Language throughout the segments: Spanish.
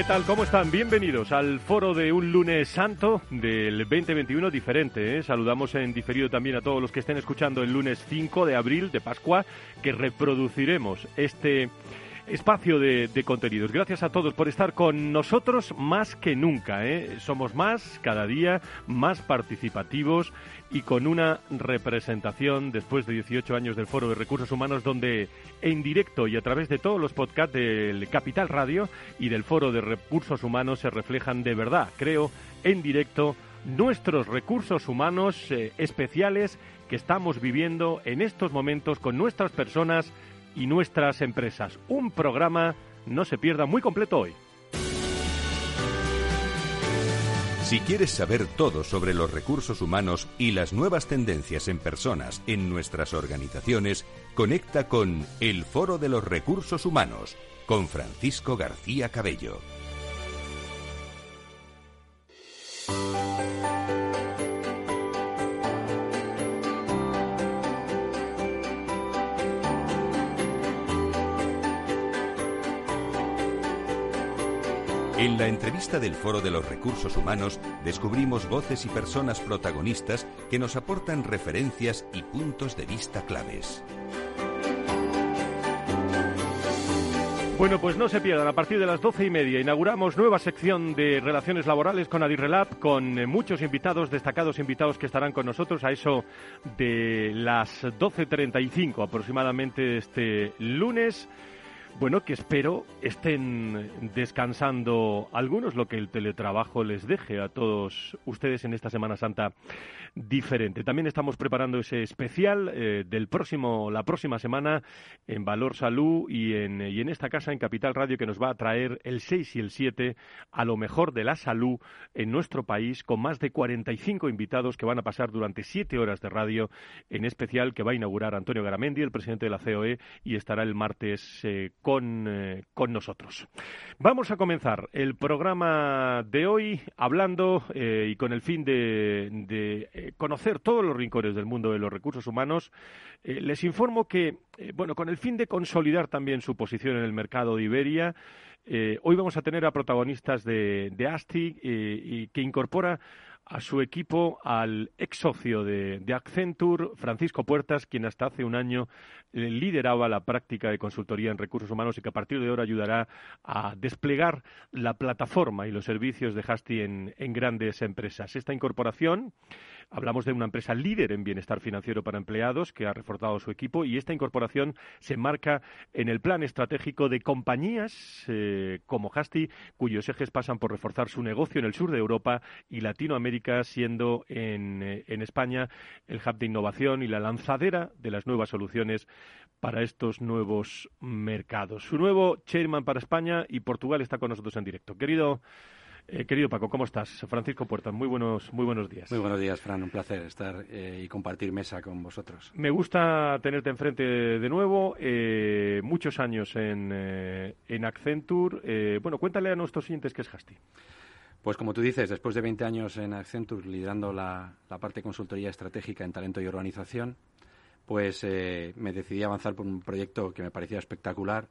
¿Qué tal? ¿Cómo están? Bienvenidos al foro de un lunes santo del 2021 diferente. ¿eh? Saludamos en diferido también a todos los que estén escuchando el lunes 5 de abril de Pascua, que reproduciremos este espacio de, contenidos. Gracias a todos por estar con nosotros más que nunca. ¿eh? Somos más cada día, más participativos y con una representación después de 18 años del Foro de Recursos Humanos donde en directo y a través de todos los podcasts del Capital Radio y del Foro de Recursos Humanos se reflejan de verdad, creo, en directo nuestros recursos humanos eh, especiales que estamos viviendo en estos momentos con nuestras personas y nuestras empresas. Un programa, no se pierda, muy completo hoy. Si quieres saber todo sobre los recursos humanos y las nuevas tendencias en personas en nuestras organizaciones, conecta con El Foro de los Recursos Humanos con Francisco García Cabello. Entrevista del Foro de los Recursos Humanos descubrimos voces y personas protagonistas que nos aportan referencias y puntos de vista claves. Bueno, pues no se pierdan, a partir de las doce y media inauguramos nueva sección de relaciones laborales con Adirrelab, con eh, muchos invitados, destacados invitados que estarán con nosotros a eso de las 12.35 aproximadamente este lunes. Bueno, que espero estén descansando algunos, lo que el teletrabajo les deje a todos ustedes en esta Semana Santa diferente. También estamos preparando ese especial eh, del próximo, la próxima semana en Valor Salud y en, y en esta casa en Capital Radio que nos va a traer el 6 y el 7 a lo mejor de la salud en nuestro país con más de 45 invitados que van a pasar durante siete horas de radio en especial que va a inaugurar Antonio Garamendi, el presidente de la COE, y estará el martes eh, con, eh, con nosotros. Vamos a comenzar el programa de hoy hablando y con el fin de, eh, conocer todos los rincones del mundo de los recursos humanos, eh, les informo que, eh, bueno, con el fin de consolidar también su posición en el mercado de Iberia, hoy vamos a tener a protagonistas de, de ASTI que incorpora a su equipo al ex socio de, Accenture, Francisco Puertas, quien hasta hace un año eh, lideraba la práctica de consultoría en recursos humanos y que a partir de ahora ayudará a desplegar la plataforma y los servicios de Hasti en, en grandes empresas. Esta incorporación Hablamos de una empresa líder en bienestar financiero para empleados que ha reforzado su equipo y esta incorporación se marca en el plan estratégico de compañías eh, como Hasti, cuyos ejes pasan por reforzar su negocio en el sur de Europa y Latinoamérica, siendo en, eh, en España el hub de innovación y la lanzadera de las nuevas soluciones para estos nuevos mercados. Su nuevo chairman para España y Portugal está con nosotros en directo. Querido eh, querido Paco, ¿cómo estás? Francisco Puerta, muy buenos, muy buenos días. Muy buenos días, Fran. Un placer estar eh, y compartir mesa con vosotros. Me gusta tenerte enfrente de nuevo. Eh, muchos años en, en Accenture. bueno, cuéntale a nuestros siguientes qué es Hasti. Pues como tú dices, después de 20 años en Accenture liderando la, la parte de consultoría estratégica en talento y organización, pues me decidí avanzar por un proyecto que me parecía espectacular,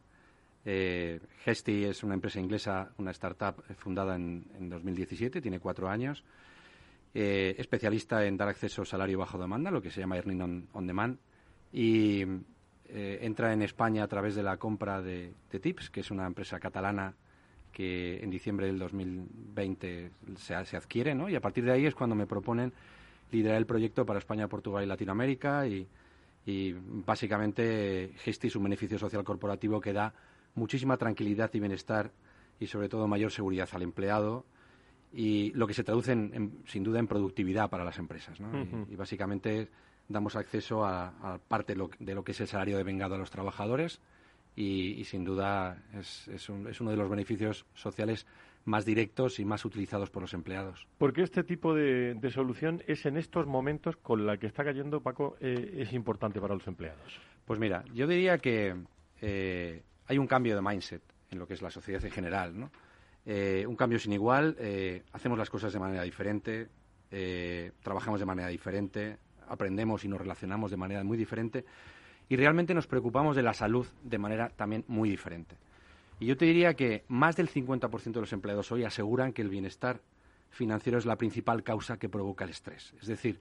eh, Gesti es una empresa inglesa, una startup fundada en, 2017, tiene cuatro años, eh, especialista en dar acceso a salario bajo demanda, lo que se llama Earning on, Demand, y eh, entra en España a través de la compra de, Tips, que es una empresa catalana que en diciembre del 2020 se, se adquiere, ¿no? Y a partir de ahí es cuando me proponen liderar el proyecto para España, Portugal y Latinoamérica y Y básicamente Gesti es un beneficio social corporativo que da muchísima tranquilidad y bienestar y sobre todo mayor seguridad al empleado y lo que se traduce sin duda en productividad para las empresas. y, básicamente damos acceso a, parte de lo, que es el salario de vengado a los trabajadores y, sin duda es, es, uno de los beneficios sociales más directos y más utilizados por los empleados. Porque este tipo de, solución es en estos momentos con la que está cayendo Paco eh, es importante para los empleados. Pues mira, yo diría que eh, hay un cambio de mindset en lo que es la sociedad en general. Eh, un cambio sin igual, hacemos las cosas de manera diferente, trabajamos de manera diferente, aprendemos y nos relacionamos de manera muy diferente y realmente nos preocupamos de la salud de manera también muy diferente. Y yo te diría que más del 50% de los empleados hoy aseguran que el bienestar financiero es la principal causa que provoca el estrés. Es decir,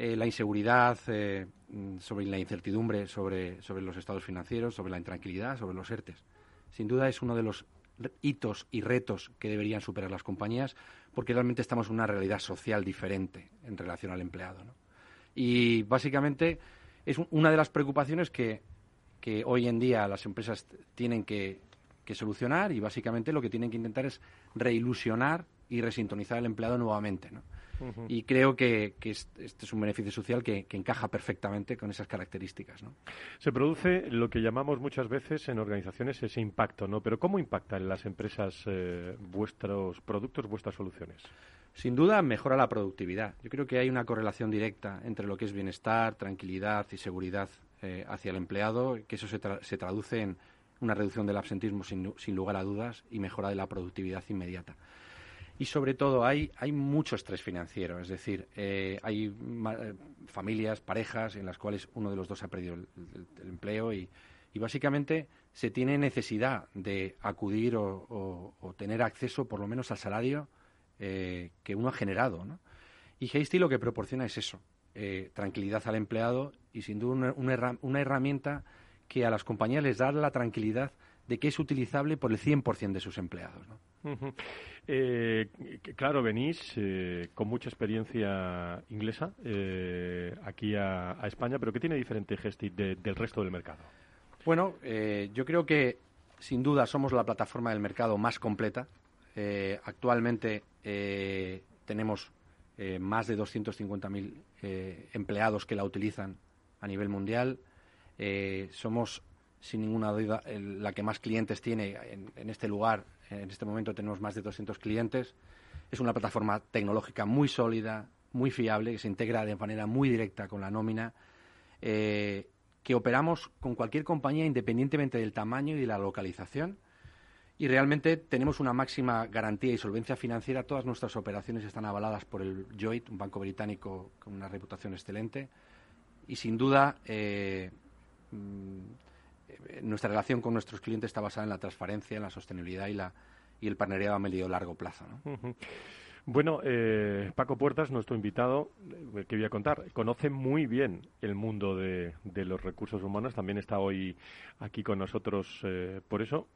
eh, la inseguridad, eh, sobre la incertidumbre sobre, sobre los estados financieros, sobre la intranquilidad, sobre los ERTES. Sin duda es uno de los hitos y retos que deberían superar las compañías porque realmente estamos en una realidad social diferente en relación al empleado. Y básicamente es una de las preocupaciones que, que hoy en día las empresas tienen que, que solucionar y básicamente lo que tienen que intentar es reilusionar y resintonizar al empleado nuevamente. ¿no? Y creo que, este es un beneficio social que, encaja perfectamente con esas características. ¿no? Se produce lo que llamamos muchas veces en organizaciones ese impacto, ¿no? Pero ¿cómo impacta en las empresas eh, vuestros productos, vuestras soluciones? Sin duda mejora la productividad. Yo creo que hay una correlación directa entre lo que es bienestar, tranquilidad y seguridad eh, hacia el empleado, que eso se, se traduce en una reducción del absentismo sin, lugar a dudas y mejora de la productividad inmediata. Y sobre todo hay, hay mucho estrés financiero, es decir, eh, hay eh, familias, parejas en las cuales uno de los dos ha perdido el, empleo y, básicamente se tiene necesidad de acudir o, tener acceso por lo menos al salario eh, que uno ha generado. ¿no? Y Hasty lo que proporciona es eso, tranquilidad al empleado y sin duda una herramienta que a las compañías les da la tranquilidad de que es utilizable por el 100% de sus empleados. Eh, claro, venís eh, con mucha experiencia inglesa eh, aquí a, España, pero ¿qué tiene diferente Gestit del resto del mercado? Bueno, yo creo que sin duda somos la plataforma del mercado más completa. actualmente tenemos más de 250.000 empleados que la utilizan a nivel mundial. Somos, sin ninguna duda, la que más clientes tiene en, este lugar. En este momento tenemos más de 200 clientes. Es una plataforma tecnológica muy sólida, muy fiable, que se integra de manera muy directa con la nómina, eh, que operamos con cualquier compañía independientemente del tamaño y de la localización. Y realmente tenemos una máxima garantía y solvencia financiera. Todas nuestras operaciones están avaladas por el Joint, un banco británico con una reputación excelente. Y sin duda, eh, Mm, nuestra relación con nuestros clientes está basada en la transparencia, en la sostenibilidad y, la, y el partnerado a medio largo plazo. Bueno, eh, Paco Puertas, nuestro invitado, eh, que voy a contar, conoce muy bien el mundo de, los recursos humanos. También está hoy aquí con nosotros. por eso,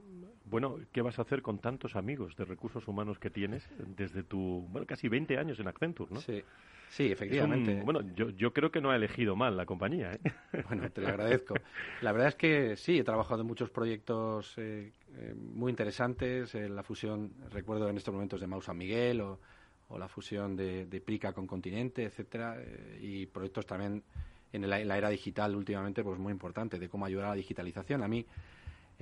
bueno, ¿qué vas a hacer con tantos amigos de recursos humanos que tienes desde tu, bueno, casi 20 años en Accenture, ¿no? Sí. Sí, efectivamente. bueno, yo, yo creo que no ha elegido mal la compañía. ¿eh? Bueno, te lo agradezco. La verdad es que sí, he trabajado en muchos proyectos eh, eh, muy interesantes. la fusión, recuerdo en estos momentos de Mau San Miguel o, la fusión de, Prica con Continente, etcétera, y proyectos también en la, era digital últimamente, pues muy importante, de cómo ayudar a la digitalización. A mí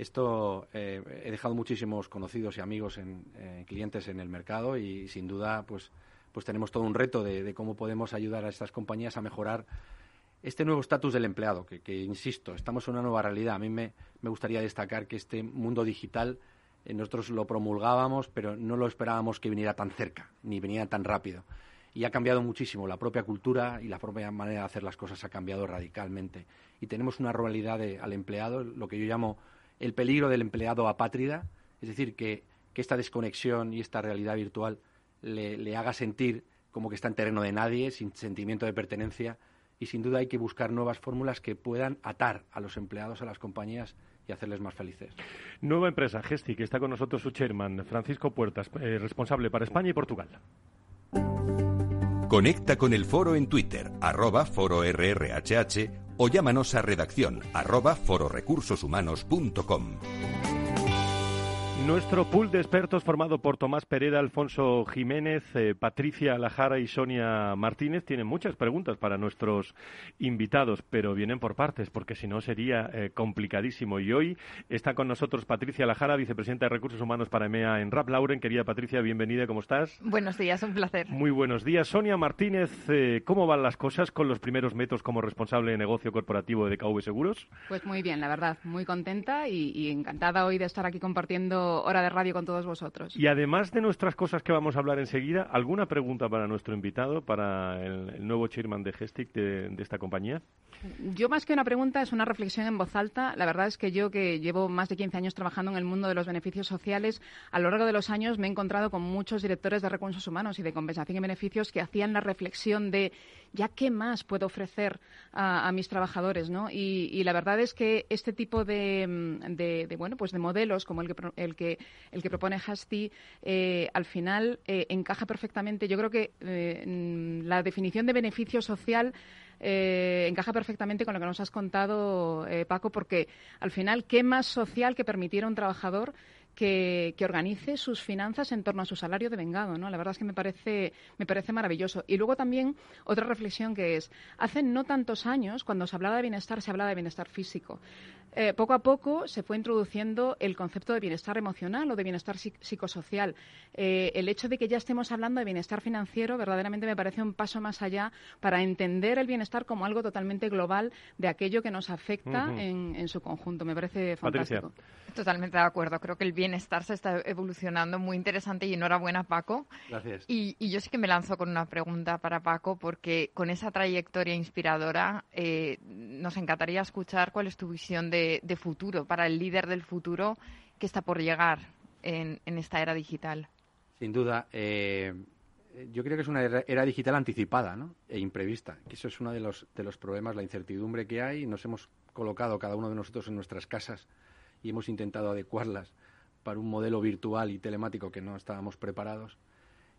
esto he dejado muchísimos conocidos y amigos en clientes en el mercado y sin duda, pues pues tenemos todo un reto de, cómo podemos ayudar a estas compañías a mejorar este nuevo estatus del empleado, que, insisto, estamos en una nueva realidad. A mí me, gustaría destacar que este mundo digital eh, nosotros lo promulgábamos, pero no lo esperábamos que viniera tan cerca, ni viniera tan rápido. Y ha cambiado muchísimo. La propia cultura y la propia manera de hacer las cosas ha cambiado radicalmente. Y tenemos una realidad al empleado, lo que yo llamo el peligro del empleado apátrida, es decir, que esta desconexión y esta realidad virtual le, haga sentir como que está en terreno de nadie, sin sentimiento de pertenencia. Y sin duda hay que buscar nuevas fórmulas que puedan atar a los empleados, a las compañías y hacerles más felices. Nueva empresa, Gesti, que está con nosotros su chairman, Francisco Puertas, eh, responsable para España y Portugal. Conecta con el foro en Twitter, arroba foro o llámanos a redacción arroba fororecursoshumanos.com. Nuestro pool de expertos formado por Tomás Pereda, Alfonso Jiménez, eh, Patricia Lajara y Sonia Martínez tienen muchas preguntas para nuestros invitados, pero vienen por partes, porque si no sería eh, complicadísimo. Y hoy está con nosotros Patricia Lajara, vicepresidenta de Recursos Humanos para EMEA en Rap Lauren. Querida Patricia, bienvenida, ¿cómo estás? Buenos días, un placer. Muy buenos días. Sonia Martínez, eh, ¿cómo van las cosas con los primeros métodos como responsable de negocio corporativo de DKV Seguros? Pues muy bien, la verdad, muy contenta y, y encantada hoy de estar aquí compartiendo hora de radio con todos vosotros. Y además de nuestras cosas que vamos a hablar enseguida, ¿alguna pregunta para nuestro invitado, para el, nuevo chairman de Gestic de, esta compañía? Yo más que una pregunta es una reflexión en voz alta. La verdad es que yo que llevo más de 15 años trabajando en el mundo de los beneficios sociales, a lo largo de los años me he encontrado con muchos directores de recursos humanos y de compensación y beneficios que hacían la reflexión de ya qué más puedo ofrecer a, mis trabajadores, ¿no? Y, la verdad es que este tipo de, bueno pues de modelos como el que, el que, el que propone Hasti, eh, al final eh, encaja perfectamente. Yo creo que eh, mm, la definición de beneficio social encaja perfectamente con lo que nos has contado, Paco, porque al final, ¿qué más social que permitir a un trabajador que, organice sus finanzas en torno a su salario de vengado, ¿no? La verdad es que me parece, me parece maravilloso. Y luego también otra reflexión que es, hace no tantos años, cuando se hablaba de bienestar, se hablaba de bienestar físico. Eh, poco a poco se fue introduciendo el concepto de bienestar emocional o de bienestar psicosocial. Eh, el hecho de que ya estemos hablando de bienestar financiero verdaderamente me parece un paso más allá para entender el bienestar como algo totalmente global de aquello que nos afecta en, su conjunto. Me parece fantástico. Totalmente de acuerdo. Creo que el bienestar se está evolucionando muy interesante y enhorabuena, Paco. Gracias. Y, yo sí que me lanzo con una pregunta para Paco, porque con esa trayectoria inspiradora eh, nos encantaría escuchar cuál es tu visión de de, futuro, para el líder del futuro que está por llegar en, esta era digital? Sin duda. Eh, yo creo que es una era, digital anticipada e imprevista. Eso es uno de los, de los problemas, la incertidumbre que hay. Nos hemos colocado cada uno de nosotros en nuestras casas y hemos intentado adecuarlas para un modelo virtual y telemático que no estábamos preparados.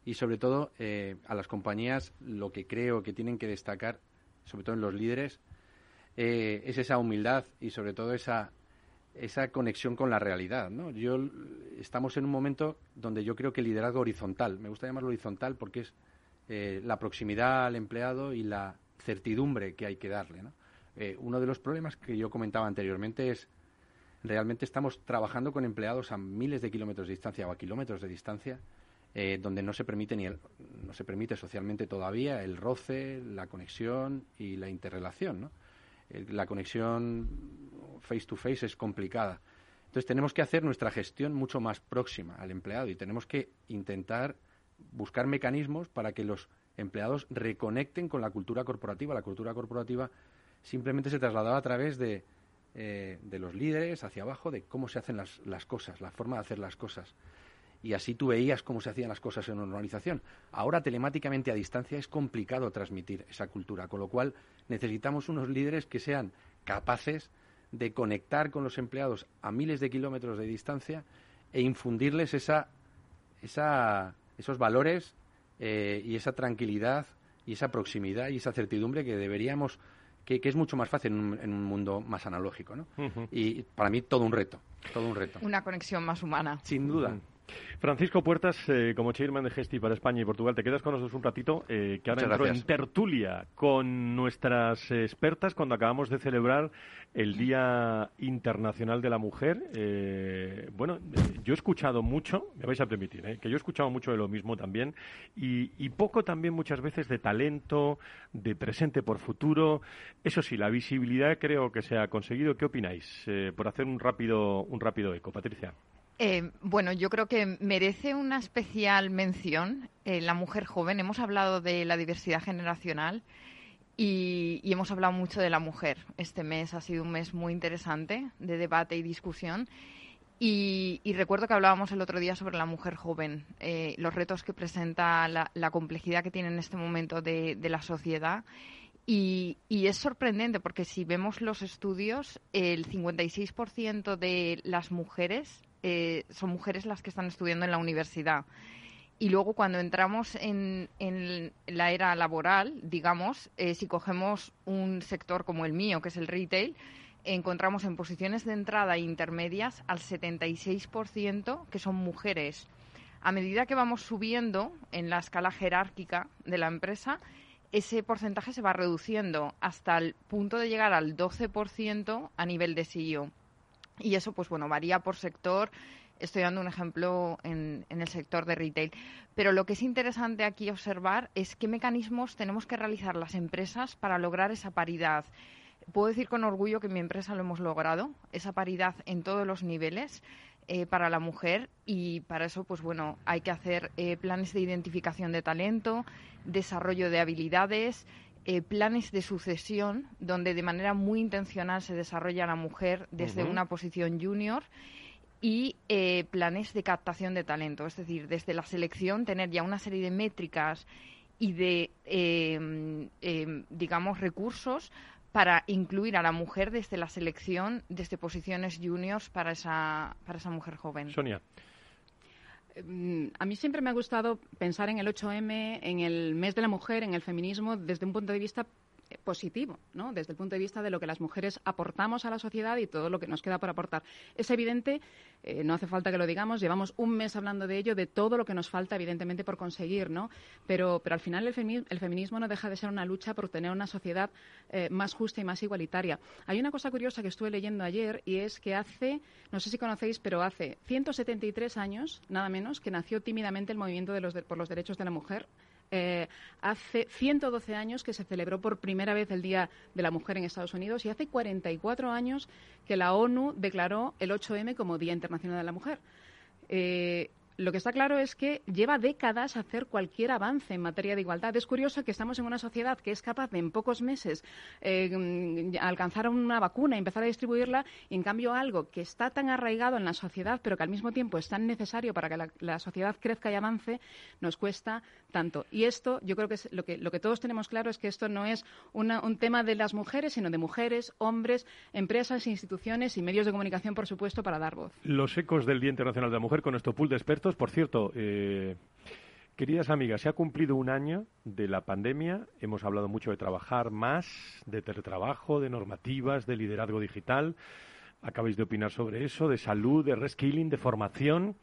Y sobre todo eh, a las compañías lo que creo que tienen que destacar, sobre todo en los líderes, eh, es esa humildad y sobre todo esa, esa conexión con la realidad. ¿no? Yo, estamos en un momento donde yo creo que el liderazgo horizontal, me gusta llamarlo horizontal porque es eh, la proximidad al empleado y la certidumbre que hay que darle. ¿no? Eh, uno de los problemas que yo comentaba anteriormente es realmente estamos trabajando con empleados a miles de kilómetros de distancia o a kilómetros de distancia donde no se permite ni no se permite socialmente todavía el roce, la conexión y la interrelación, ¿no? La conexión face to face es complicada. Entonces tenemos que hacer nuestra gestión mucho más próxima al empleado y tenemos que intentar buscar mecanismos para que los empleados reconecten con la cultura corporativa. La cultura corporativa simplemente se trasladaba a través de, eh, de los líderes hacia abajo, de cómo se hacen las, las cosas, la forma de hacer las cosas y así tú veías cómo se hacían las cosas en una organización. Ahora, telemáticamente a distancia, es complicado transmitir esa cultura, con lo cual necesitamos unos líderes que sean capaces de conectar con los empleados a miles de kilómetros de distancia e infundirles esa, esa, esos valores eh, y esa tranquilidad y esa proximidad y esa certidumbre que deberíamos que, es mucho más fácil en un, mundo más analógico, ¿no? Y para mí todo un reto, todo un reto. Una conexión más humana. Sin duda. Francisco Puertas, eh, como chairman de Gesti para España y Portugal, te quedas con nosotros un ratito, eh, que ahora entro en tertulia con nuestras expertas cuando acabamos de celebrar el Día Internacional de la Mujer. Eh, bueno, yo he escuchado mucho, me vais a permitir, que yo he escuchado mucho de lo mismo también, y, y, poco también muchas veces de talento, de presente por futuro. Eso sí, la visibilidad creo que se ha conseguido. ¿Qué opináis? por hacer un rápido, un rápido eco, Patricia. Eh, bueno, yo creo que merece una especial mención eh, la mujer joven. Hemos hablado de la diversidad generacional y, hemos hablado mucho de la mujer. Este mes ha sido un mes muy interesante de debate y discusión. Y, recuerdo que hablábamos el otro día sobre la mujer joven, eh, los retos que presenta, la, complejidad que tiene en este momento de, la sociedad. Y, y, es sorprendente porque si vemos los estudios, el 56% de las mujeres eh, son mujeres las que están estudiando en la universidad. y luego cuando entramos en, la era laboral, digamos, eh, si cogemos un sector como el mío, que es el retail, encontramos en posiciones de entrada intermedias al 76% que son mujeres. A medida que vamos subiendo en la escala jerárquica de la empresa, ese porcentaje se va reduciendo hasta el punto de llegar al 12% a nivel de CEO. Y eso, pues bueno, varía por sector. Estoy dando un ejemplo en, en, el sector de retail. Pero lo que es interesante aquí observar es qué mecanismos tenemos que realizar las empresas para lograr esa paridad. Puedo decir con orgullo que en mi empresa lo hemos logrado, esa paridad en todos los niveles. Eh, para la mujer y para eso pues bueno hay que hacer eh, planes de identificación de talento desarrollo de habilidades eh, planes de sucesión donde de manera muy intencional se desarrolla la mujer desde una posición junior y planes de captación de talento es decir desde la selección tener ya una serie de métricas y de em, em, digamos recursos para incluir a la mujer desde la selección, desde posiciones juniors para esa, para esa mujer joven. Sonia. Mm, a mí siempre me ha gustado pensar en el 8M, en el mes de la mujer, en el feminismo, desde un punto de vista positivo, ¿no? Desde el punto de vista de lo que las mujeres aportamos a la sociedad y todo lo que nos queda por aportar. Es evidente, eh, no hace falta que lo digamos, llevamos un mes hablando de ello, de todo lo que nos falta, evidentemente, por conseguir, ¿no? Pero, al final el, feminismo, no deja de ser una lucha por tener una sociedad eh, más justa y más igualitaria. Hay una cosa curiosa que estuve leyendo ayer y es que hace, no sé si conocéis, pero hace 173 años, nada menos, que nació tímidamente el movimiento de los por los derechos de la mujer eh, hace 112 años que se celebró por primera vez el Día de la Mujer en Estados Unidos y hace 44 años que la ONU declaró el 8M como Día Internacional de la Mujer. Eh, lo que está claro es que lleva décadas hacer cualquier avance en materia de igualdad. Es curioso que estamos en una sociedad que es capaz de en pocos meses eh, alcanzar una vacuna y empezar a distribuirla, y en cambio algo que está tan arraigado en la sociedad, pero que al mismo tiempo es tan necesario para que la, sociedad crezca y avance, nos cuesta tanto. Y esto, yo creo que, es lo que lo que todos tenemos claro es que esto no es un tema de las mujeres, sino de mujeres, hombres, empresas, instituciones y medios de comunicación, por supuesto, para dar voz. Los ecos del Día Internacional de la Mujer con nuestro pool de expertos por cierto, eh, queridas amigas, se ha cumplido un año de la pandemia. Hemos hablado mucho de trabajar más, de teletrabajo, de normativas, de liderazgo digital. Acabáis de opinar sobre eso, de salud, de reskilling, de formación.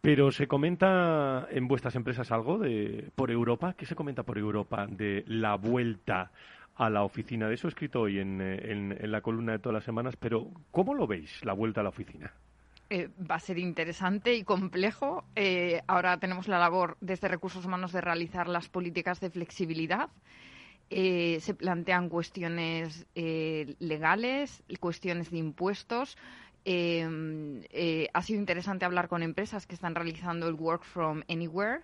Pero se comenta en vuestras empresas algo de por Europa. ¿Qué se comenta por Europa de la vuelta a la oficina? De eso he escrito hoy en, en la columna de todas las semanas. Pero ¿cómo lo veis la vuelta a la oficina? Eh, va a ser interesante y complejo. Eh, ahora tenemos la labor desde recursos humanos de realizar las políticas de flexibilidad. Eh, se plantean cuestiones legales, cuestiones de impuestos. ha sido interesante hablar con empresas que están realizando el work from anywhere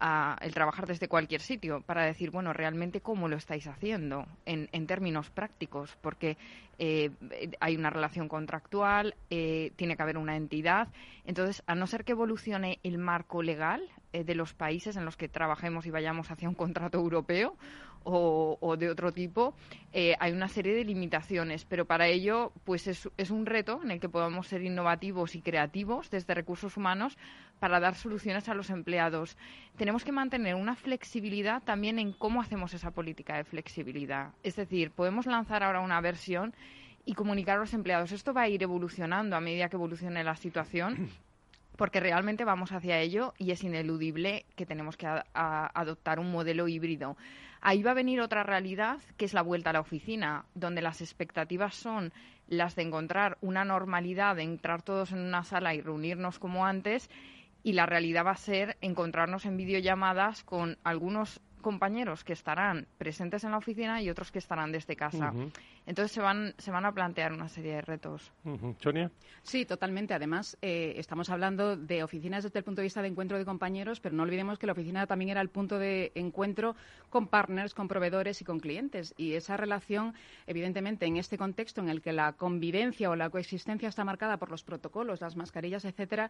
el trabajar desde cualquier sitio para decir, bueno, realmente cómo lo estáis haciendo en, en términos prácticos, porque eh, hay una relación contractual, eh, tiene que haber una entidad. Entonces, a no ser que evolucione el marco legal eh, de los países en los que trabajemos y vayamos hacia un contrato europeo o, de otro tipo, hay una serie de limitaciones. Pero para ello, pues es, es un reto en el que podamos ser innovativos y creativos desde recursos humanos para dar soluciones a los empleados. Tenemos que mantener una flexibilidad también en cómo hacemos esa política de flexibilidad. Es decir, podemos lanzar ahora una versión y comunicar a los empleados. Esto va a ir evolucionando a medida que evolucione la situación. Porque realmente vamos hacia ello y es ineludible que tenemos que adoptar un modelo híbrido. Ahí va a venir otra realidad, que es la vuelta a la oficina, donde las expectativas son las de encontrar una normalidad, de entrar todos en una sala y reunirnos como antes, y la realidad va a ser encontrarnos en videollamadas con algunos compañeros que estarán presentes en la oficina y otros que estarán desde casa. Entonces se van, se van a plantear una serie de retos. Sonia. Sí, totalmente. Además, eh, estamos hablando de oficinas desde el punto de vista de encuentro de compañeros, pero no olvidemos que la oficina también era el punto de encuentro con partners, con proveedores y con clientes. Y esa relación, evidentemente, en este contexto en el que la convivencia o la coexistencia está marcada por los protocolos, las mascarillas, etcétera,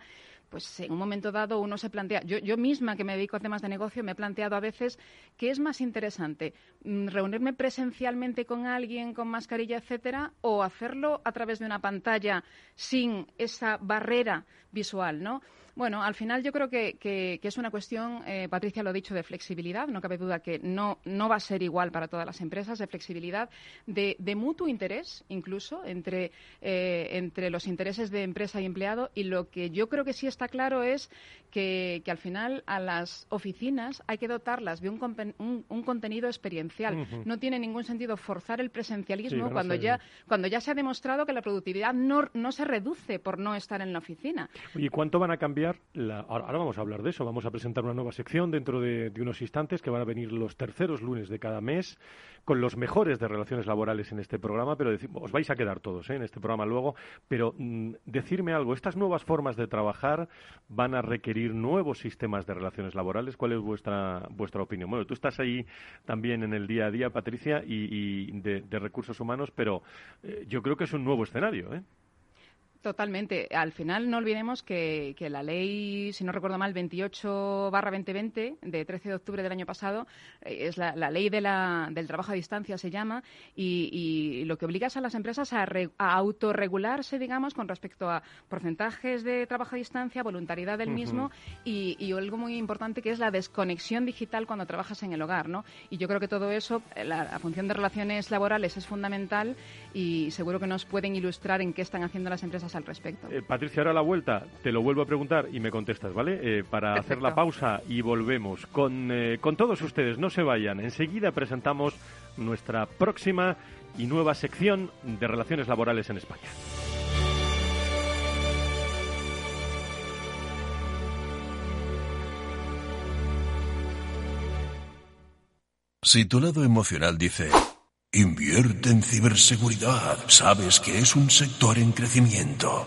pues en un momento dado uno se plantea. Yo, yo misma, que me dedico a temas de negocio, me he planteado a veces qué es más interesante, mm, reunirme presencialmente con alguien con más mascarilla, etcétera, o hacerlo a través de una pantalla sin esa barrera visual, ¿no? Bueno, al final yo creo que, que, es una cuestión, eh, Patricia lo ha dicho, de flexibilidad. No cabe duda que no, no va a ser igual para todas las empresas, de flexibilidad, de, de mutuo interés incluso entre, eh, entre los intereses de empresa y empleado. Y lo que yo creo que sí está claro es que, que al final a las oficinas hay que dotarlas de un, un, contenido experiencial. No tiene ningún sentido forzar el presencialismo cuando, ya, cuando ya se ha demostrado que la productividad no, no se reduce por no estar en la oficina. ¿Y cuánto van a cambiar? Ahora vamos a hablar de eso, vamos a presentar una nueva sección dentro de, unos instantes que van a venir los terceros lunes de cada mes con los mejores de relaciones laborales en este programa, pero os vais a quedar todos ¿eh? en este programa luego, pero mm, decirme algo, estas nuevas formas de trabajar van a requerir nuevos sistemas de relaciones laborales, ¿cuál es vuestra, vuestra opinión? Bueno, tú estás ahí también en el día a día, Patricia, y, de, recursos humanos, pero eh, yo creo que es un nuevo escenario, ¿eh? Totalmente. Al final no olvidemos que, la ley, si no recuerdo mal, 28 barra 2020 de 13 de octubre del año pasado eh, es la, ley de la, del trabajo a distancia se llama y, lo que obliga a las empresas a, autorregularse, digamos, con respecto a porcentajes de trabajo a distancia, voluntariedad del mismo y, algo muy importante que es la desconexión digital cuando trabajas en el hogar, ¿no? Y yo creo que todo eso, la función de relaciones laborales es fundamental y seguro que nos pueden ilustrar en qué están haciendo las empresas al respecto. Eh, Patricia, ahora a la vuelta te lo vuelvo a preguntar y me contestas, ¿vale? Eh, para hacer la pausa y volvemos con, eh, con todos ustedes. No se vayan. Enseguida presentamos nuestra próxima y nueva sección de relaciones laborales en España. Si tu lado emocional dice... Invierte en ciberseguridad. Sabes que es un sector en crecimiento.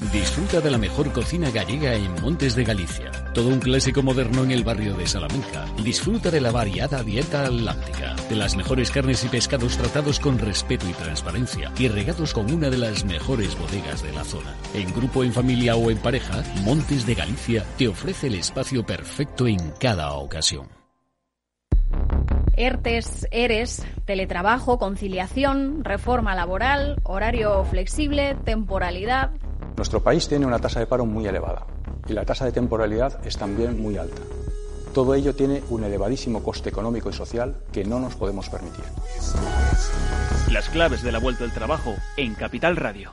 Disfruta de la mejor cocina gallega en Montes de Galicia. Todo un clásico moderno en el barrio de Salamanca. Disfruta de la variada dieta atlántica, de las mejores carnes y pescados tratados con respeto y transparencia y regados con una de las mejores bodegas de la zona. En grupo, en familia o en pareja, Montes de Galicia te ofrece el espacio perfecto en cada ocasión. ERTES, ERES, teletrabajo, conciliación, reforma laboral, horario flexible, temporalidad. Nuestro país tiene una tasa de paro muy elevada y la tasa de temporalidad es también muy alta. Todo ello tiene un elevadísimo coste económico y social que no nos podemos permitir. Las claves de la vuelta al trabajo en Capital Radio.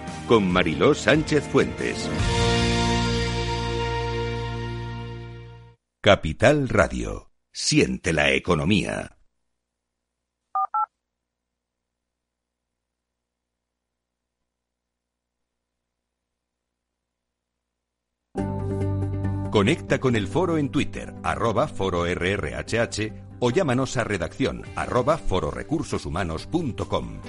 con Mariló Sánchez Fuentes. Capital Radio. Siente la economía. Conecta con el foro en Twitter, arroba fororrhh o llámanos a redacción arroba fororecursoshumanos.com.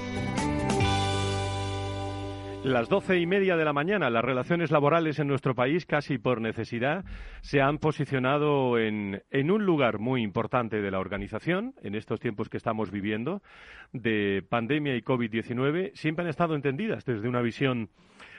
Las doce y media de la mañana, las relaciones laborales en nuestro país, casi por necesidad, se han posicionado en, en, un lugar muy importante de la organización en estos tiempos que estamos viviendo de pandemia y COVID-19. Siempre han estado entendidas desde una visión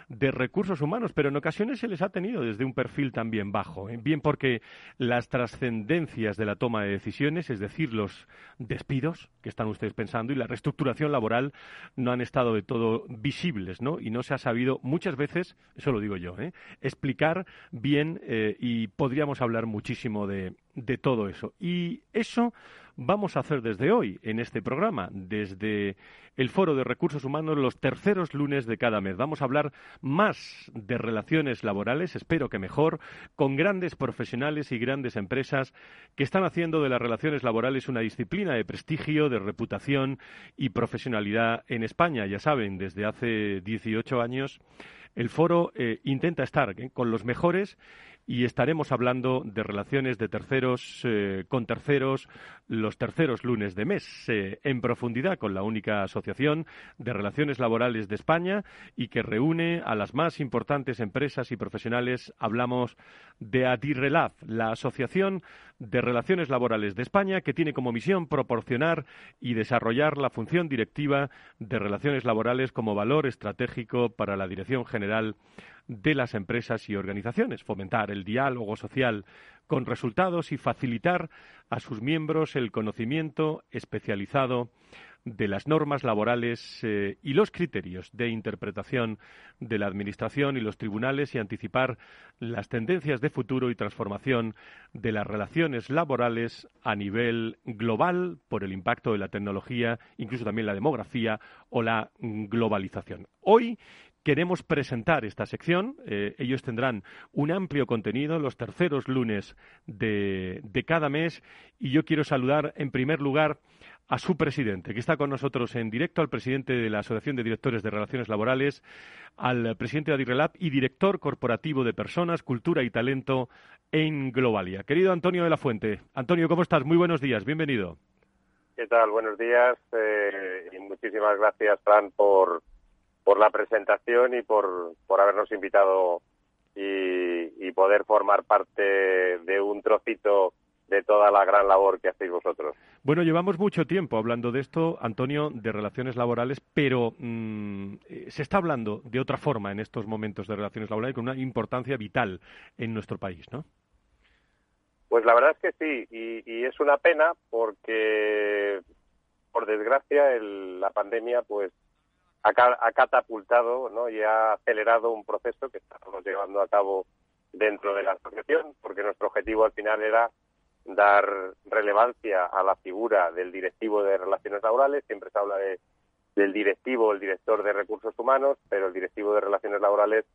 de recursos humanos, pero en ocasiones se les ha tenido desde un perfil también bajo. ¿eh? Bien porque las trascendencias de la toma de decisiones, es decir, los despidos que están ustedes pensando y la reestructuración laboral no han estado de todo visibles, ¿no? Y no se ha sabido muchas veces, eso lo digo yo, ¿eh? explicar bien eh, y podríamos hablar muchísimo de, de todo eso. Y eso vamos a hacer desde hoy en este programa, desde el Foro de Recursos Humanos los terceros lunes de cada mes. Vamos a hablar más de relaciones laborales, espero que mejor, con grandes profesionales y grandes empresas que están haciendo de las relaciones laborales una disciplina de prestigio, de reputación y profesionalidad en España. Ya saben, desde hace 18 años el foro eh, intenta estar ¿eh? con los mejores y estaremos hablando de relaciones de terceros eh, con terceros los terceros lunes de mes eh, en profundidad con la única asociación de relaciones laborales de España y que reúne a las más importantes empresas y profesionales. Hablamos de Adirrelaz, la asociación de relaciones laborales de España que tiene como misión proporcionar y desarrollar la función directiva de relaciones laborales como valor estratégico para la Dirección General de las empresas y organizaciones, fomentar el diálogo social con resultados y facilitar a sus miembros el conocimiento especializado de las normas laborales eh, y los criterios de interpretación de la Administración y los tribunales y anticipar las tendencias de futuro y transformación de las relaciones laborales a nivel global por el impacto de la tecnología, incluso también la demografía o la globalización. Hoy queremos presentar esta sección. Eh, ellos tendrán un amplio contenido los terceros lunes de, cada mes y yo quiero saludar en primer lugar a su presidente, que está con nosotros en directo, al presidente de la Asociación de Directores de Relaciones Laborales, al presidente de Adirrelab y director corporativo de Personas, Cultura y Talento en Globalia. Querido Antonio de la Fuente. Antonio, ¿cómo estás? Muy buenos días, bienvenido. ¿Qué tal? Buenos días eh, y muchísimas gracias, Fran, por, por la presentación y por, por habernos invitado y, y, poder formar parte de un trocito de toda la gran labor que hacéis vosotros. Bueno, llevamos mucho tiempo hablando de esto, Antonio, de relaciones laborales, pero mm, se está hablando de otra forma en estos momentos de relaciones laborales con una importancia vital en nuestro país, ¿no? Pues la verdad es que sí, y, y es una pena porque, por desgracia, el, la pandemia pues ha, catapultado ¿no? y ha acelerado un proceso que estamos llevando a cabo dentro de la asociación, porque nuestro objetivo al final era dar relevancia a la figura del directivo de relaciones laborales. Siempre se habla de, del directivo, el director de recursos humanos, pero el directivo de relaciones laborales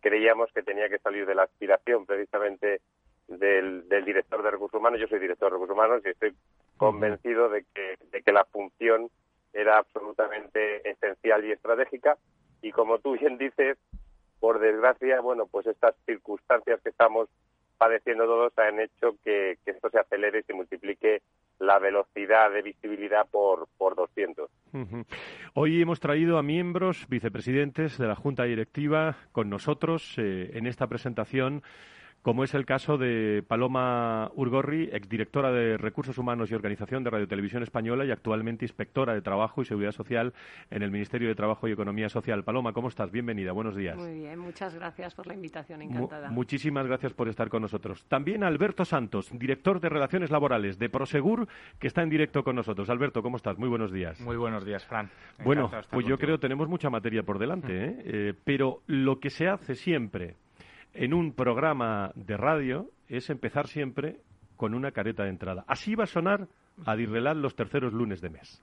creíamos que tenía que salir de la aspiración precisamente del, del director de recursos humanos. Yo soy director de recursos humanos y estoy convencido de que, de que la función era absolutamente esencial y estratégica. Y como tú bien dices, por desgracia, bueno, pues estas circunstancias que estamos padeciendo todos han hecho que, esto se acelere y se multiplique la velocidad de visibilidad por, por 200. Hoy hemos traído a miembros, vicepresidentes de la Junta Directiva con nosotros eh, en esta presentación como es el caso de Paloma Urgorri, exdirectora de Recursos Humanos y Organización de Radio Televisión Española y actualmente inspectora de Trabajo y Seguridad Social en el Ministerio de Trabajo y Economía Social. Paloma, ¿cómo estás? Bienvenida, buenos días. Muy bien, muchas gracias por la invitación, encantada. muchísimas gracias por estar con nosotros. También Alberto Santos, director de Relaciones Laborales de Prosegur, que está en directo con nosotros. Alberto, ¿cómo estás? Muy buenos días. Muy buenos días, Fran. bueno, pues yo creo que tenemos mucha materia por delante, ¿eh? Eh, pero lo que se hace siempre en un programa de radio es empezar siempre con una careta de entrada. Así va a sonar a Dirrelat los terceros lunes de mes.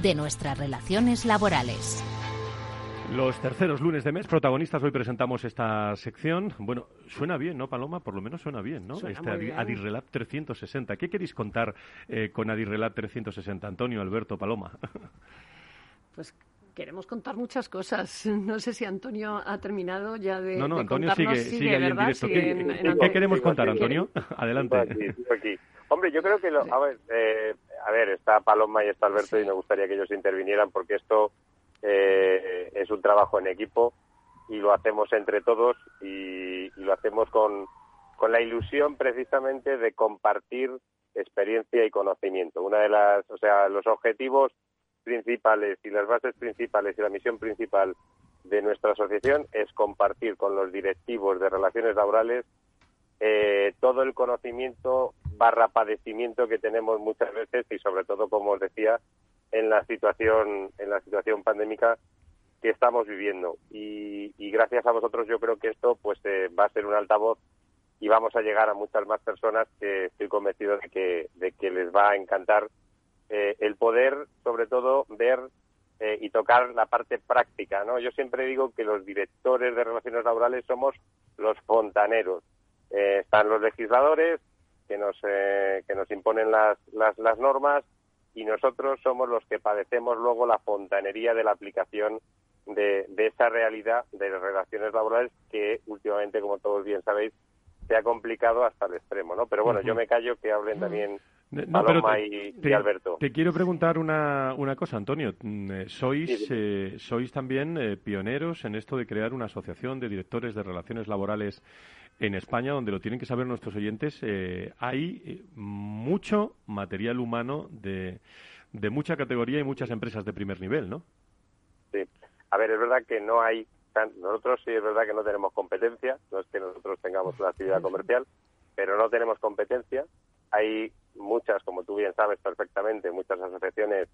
de nuestras relaciones laborales. Los terceros lunes de mes, protagonistas, hoy presentamos esta sección. Bueno, suena bien, ¿no, Paloma? Por lo menos suena bien, ¿no? Suena este bien. Adirrelab 360. ¿Qué queréis contar eh, con Adirrelab 360? Antonio, Alberto, Paloma. Pues queremos contar muchas cosas. No sé si Antonio ha terminado ya de. no, no, de Antonio sigue, sigue ahí en ¿verdad? directo. ¿Qué, en- en qué Antonio. queremos contar, aquí. Antonio? Adelante. Aquí, aquí. Hombre, yo creo que, lo, a, ver, eh, a ver, está Paloma y está Alberto y me gustaría que ellos intervinieran porque esto eh, es un trabajo en equipo y lo hacemos entre todos y, y lo hacemos con, con la ilusión precisamente de compartir experiencia y conocimiento. Una de las, o sea, los objetivos principales y las bases principales y la misión principal de nuestra asociación es compartir con los directivos de relaciones laborales eh, todo el conocimiento barra padecimiento que tenemos muchas veces y sobre todo como os decía en la situación en la situación pandémica que estamos viviendo. Y, y gracias a vosotros yo creo que esto pues eh, va a ser un altavoz y vamos a llegar a muchas más personas que estoy convencido de que de que les va a encantar eh, el poder sobre todo ver eh, y tocar la parte práctica no yo siempre digo que los directores de relaciones laborales somos los fontaneros. Eh, están los legisladores que nos eh, que nos imponen las, las las normas y nosotros somos los que padecemos luego la fontanería de la aplicación de, de esa realidad de las relaciones laborales que últimamente, como todos bien sabéis, se ha complicado hasta el extremo, ¿no? Pero bueno, yo me callo que hablen también Eh, No, pero te, y, Alberto. te quiero preguntar una, una cosa, Antonio. Mm, eh, Sois, Sí, sí. eh, sois también eh, pioneros en esto de crear una asociación de directores de relaciones laborales en España, donde lo tienen que saber nuestros oyentes. eh, hay eh, mucho material humano de, de mucha categoría y muchas empresas de primer nivel, ¿no? Sí. A ver, es verdad que no hay. tan- Nosotros sí es verdad que no tenemos competencia, no es que nosotros tengamos una actividad comercial, pero no tenemos competencia. Hay muchas, como tú bien sabes perfectamente, muchas asociaciones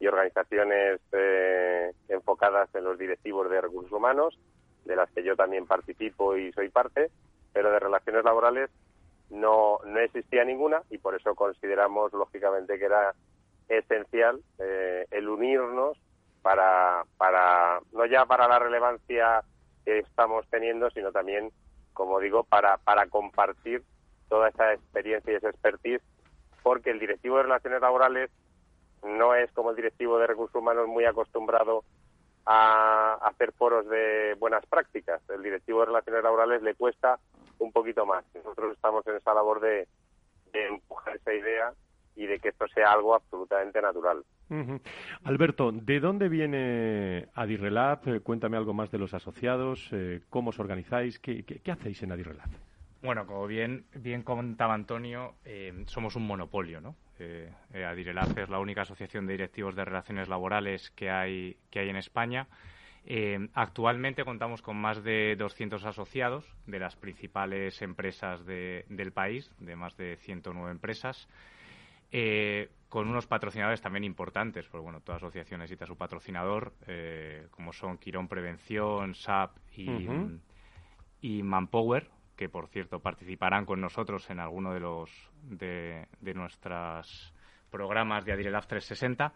y organizaciones eh, enfocadas en los directivos de recursos humanos, de las que yo también participo y soy parte, pero de relaciones laborales no, no existía ninguna y por eso consideramos, lógicamente, que era esencial eh, el unirnos para, para, no ya para la relevancia que estamos teniendo, sino también, como digo, para, para compartir toda esa experiencia y esa expertise, porque el directivo de relaciones laborales no es como el directivo de recursos humanos muy acostumbrado a hacer foros de buenas prácticas. El directivo de relaciones laborales le cuesta un poquito más. Nosotros estamos en esa labor de, empujar esa idea y de que esto sea algo absolutamente natural. Alberto, ¿de dónde viene Adirrelab? Eh, cuéntame algo más de los asociados, eh, cómo os organizáis, qué, qué- qué hacéis en Adirrelab. Bueno, como bien, bien comentaba Antonio, eh, somos un monopolio, ¿no? Eh, eh, es la única asociación de directivos de relaciones laborales que hay, que hay en España. Eh, actualmente contamos con más de 200 asociados de las principales empresas de- del país, de más de 109 empresas, eh, con unos patrocinadores también importantes, porque bueno, toda asociación necesita su patrocinador, eh, como son Quirón Prevención, SAP y Manpower, que por cierto participarán con nosotros en alguno de los de, de nuestros programas de Adirelab 360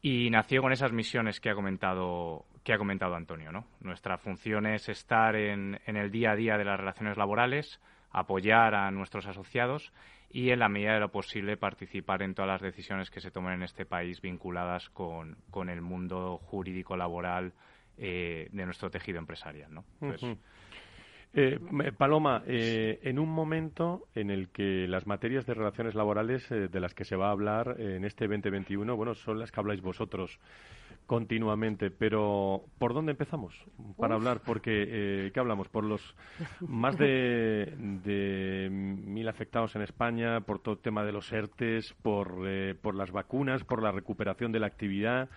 y nació con esas misiones que ha comentado que ha comentado Antonio, ¿no? Nuestra función es estar en, el día a día de las relaciones laborales, apoyar a nuestros asociados y en la medida de lo posible participar en todas las decisiones que se tomen en este país vinculadas con, con el mundo jurídico laboral eh, de nuestro tejido empresarial, ¿no? Entonces. Eh, Paloma, eh, en un momento en el que las materias de relaciones laborales eh, de las que se va a hablar eh, en este 2021, bueno, son las que habláis vosotros continuamente, pero ¿por dónde empezamos para hablar? Porque, eh, ¿qué hablamos? Por los más de, de, mil afectados en España, por todo el tema de los ERTES, por, por las vacunas, por la recuperación de la actividad.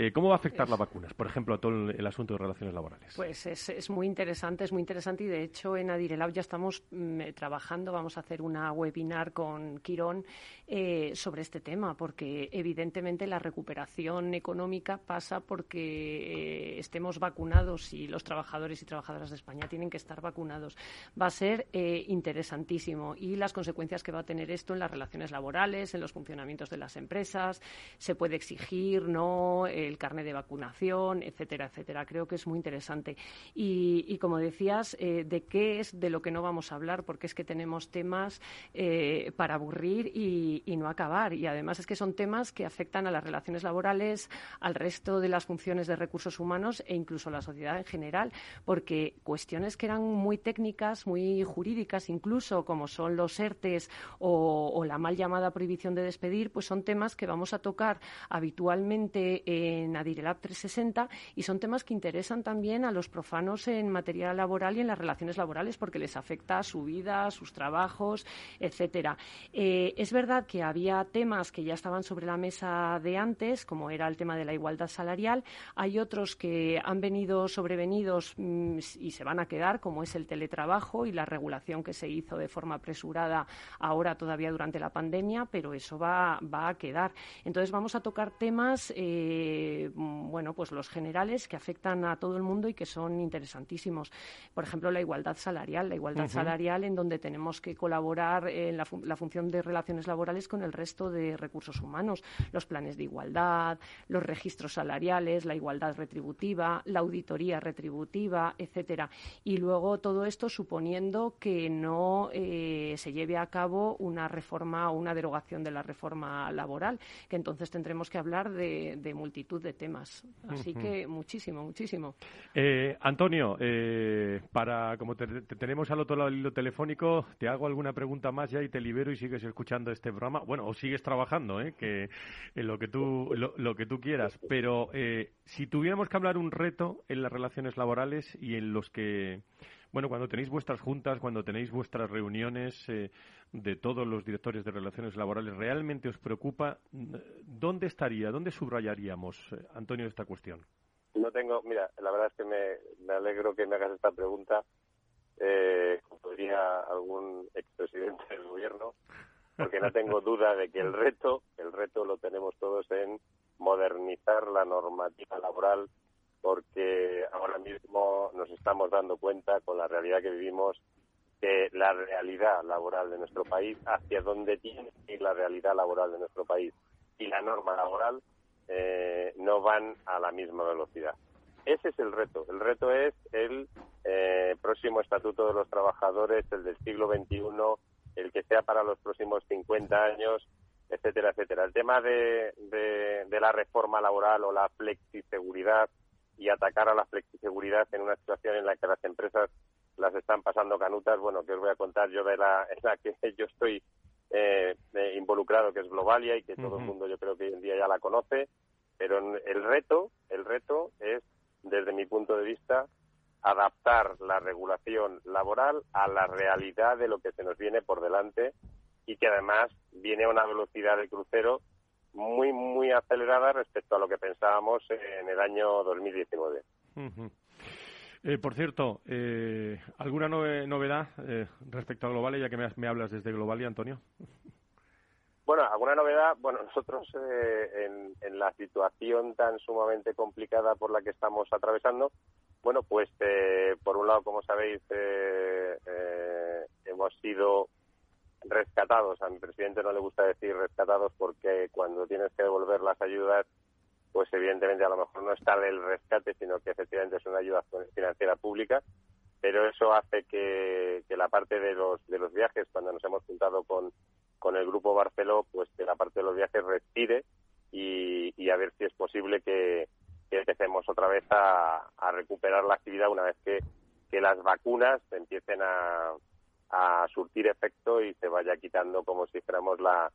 Eh, ¿Cómo va a afectar las vacunas, por ejemplo, a todo el, asunto de relaciones laborales? Pues es, muy interesante, es muy interesante y de hecho en Adirelab ya estamos mm, eh, trabajando, vamos a hacer una webinar con Quirón eh, sobre este tema, porque evidentemente la recuperación económica pasa porque estemos vacunados y los trabajadores y trabajadoras de España tienen que estar vacunados. Va a ser interesantísimo y las consecuencias que va a tener esto en las relaciones laborales, en los funcionamientos de las empresas, se puede exigir, no el carnet de vacunación, etcétera, etcétera. Creo que es muy interesante. Y, como decías, eh, ¿de qué es de lo que no vamos a hablar? Porque es que tenemos temas eh, para aburrir y, no acabar. Y además es que son temas que afectan a las relaciones laborales, al resto de las funciones de recursos humanos e incluso a la sociedad en general, porque cuestiones que eran muy técnicas, muy jurídicas, incluso como son los ERTES o, o la mal llamada prohibición de despedir, pues son temas que vamos a tocar habitualmente en Adirelab 360 y son temas que interesan también a los profanos en materia laboral y en las relaciones laborales porque les afecta a su vida, sus trabajos, etcétera. Eh, es verdad que había temas que ya estaban sobre la mesa de antes, como era el tema de la igualdad salarial. Hay otros que han venido sobrevenidos mm, y se van a quedar, como es el teletrabajo y la regulación que se hizo de forma apresurada ahora todavía durante la pandemia, pero eso va, va a quedar. Entonces vamos a tocar temas eh, eh, bueno, pues los generales que afectan a todo el mundo y que son interesantísimos. Por ejemplo, la igualdad salarial, la igualdad salarial en donde tenemos que colaborar en la, función de relaciones laborales con el resto de recursos humanos, los planes de igualdad, los registros salariales, la igualdad retributiva, la auditoría retributiva, etcétera. Y luego todo esto suponiendo que no eh, se lleve a cabo una reforma o una derogación de la reforma laboral, que entonces tendremos que hablar de, de de temas. Así que muchísimo, muchísimo. Eh, Antonio, eh, para como te, tenemos al otro lado del hilo telefónico, te hago alguna pregunta más ya y te libero y sigues escuchando este programa. Bueno, o sigues trabajando, ¿eh? que en lo que tú lo, que tú quieras. Pero eh, si tuviéramos que hablar un reto en las relaciones laborales y en los que bueno, cuando tenéis vuestras juntas, cuando tenéis vuestras reuniones eh, de todos los directores de relaciones laborales, ¿realmente os preocupa? ¿Dónde estaría, dónde subrayaríamos, eh, Antonio, esta cuestión? No tengo, mira, la verdad es que me, alegro que me hagas esta pregunta. Eh, como diría algún expresidente del gobierno, porque no tengo duda de que el reto, el reto lo tenemos todos en modernizar la normativa laboral porque ahora mismo nos estamos dando cuenta con la realidad que vivimos que la realidad laboral de nuestro país, hacia dónde tiene que ir la realidad laboral de nuestro país y la norma laboral eh, no van a la misma velocidad. Ese es el reto. El reto es el eh, próximo estatuto de los trabajadores, el del siglo XXI, el que sea para los próximos 50 años, etcétera, etcétera. El tema de, de, de la reforma laboral o la flexiseguridad y atacar a la flexiseguridad en una situación en la que las empresas las están pasando canutas. Bueno, que os voy a contar yo de la en la que yo estoy eh, eh, involucrado, que es Globalia y que todo el mundo yo creo que hoy en día ya la conoce. Pero el reto, el reto es, desde mi punto de vista, adaptar la regulación laboral a la realidad de lo que se nos viene por delante y que además viene a una velocidad de crucero muy, muy acelerada respecto a lo que pensábamos en el año 2019. Eh, por cierto, eh, ¿alguna novedad eh, respecto a Globalia, ya que me, hablas desde Globalia, Antonio? Bueno, alguna novedad. Bueno, nosotros en, en, la situación tan sumamente complicada por la que estamos atravesando, bueno, pues por un lado, como sabéis, hemos sido rescatados. A mi presidente no le gusta decir rescatados porque cuando tienes que devolver las ayudas, pues evidentemente a lo mejor no está el rescate, sino que efectivamente es una ayuda financiera pública. Pero eso hace que, la parte de los, de los viajes, cuando nos hemos juntado con, con el grupo Barceló, pues que la parte de los viajes respire y, y a ver si es posible que, empecemos otra vez a, a recuperar la actividad una vez que, que las vacunas empiecen a, a surtir efecto y se vaya quitando como si fuéramos la,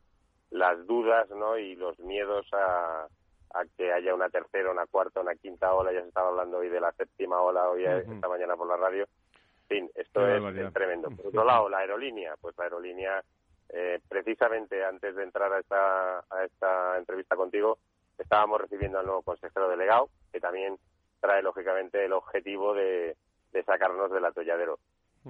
las dudas ¿no? y los miedos a, a que haya una tercera, una cuarta, una quinta ola. Ya se estaba hablando hoy de la séptima ola hoy esta mañana por la radio. En fin, esto es, tremendo. Por otro lado, la aerolínea, pues la aerolínea, eh, precisamente antes de entrar a esta, a esta entrevista contigo, estábamos recibiendo al nuevo consejero delegado, que también trae lógicamente el objetivo de, de sacarnos del atolladero.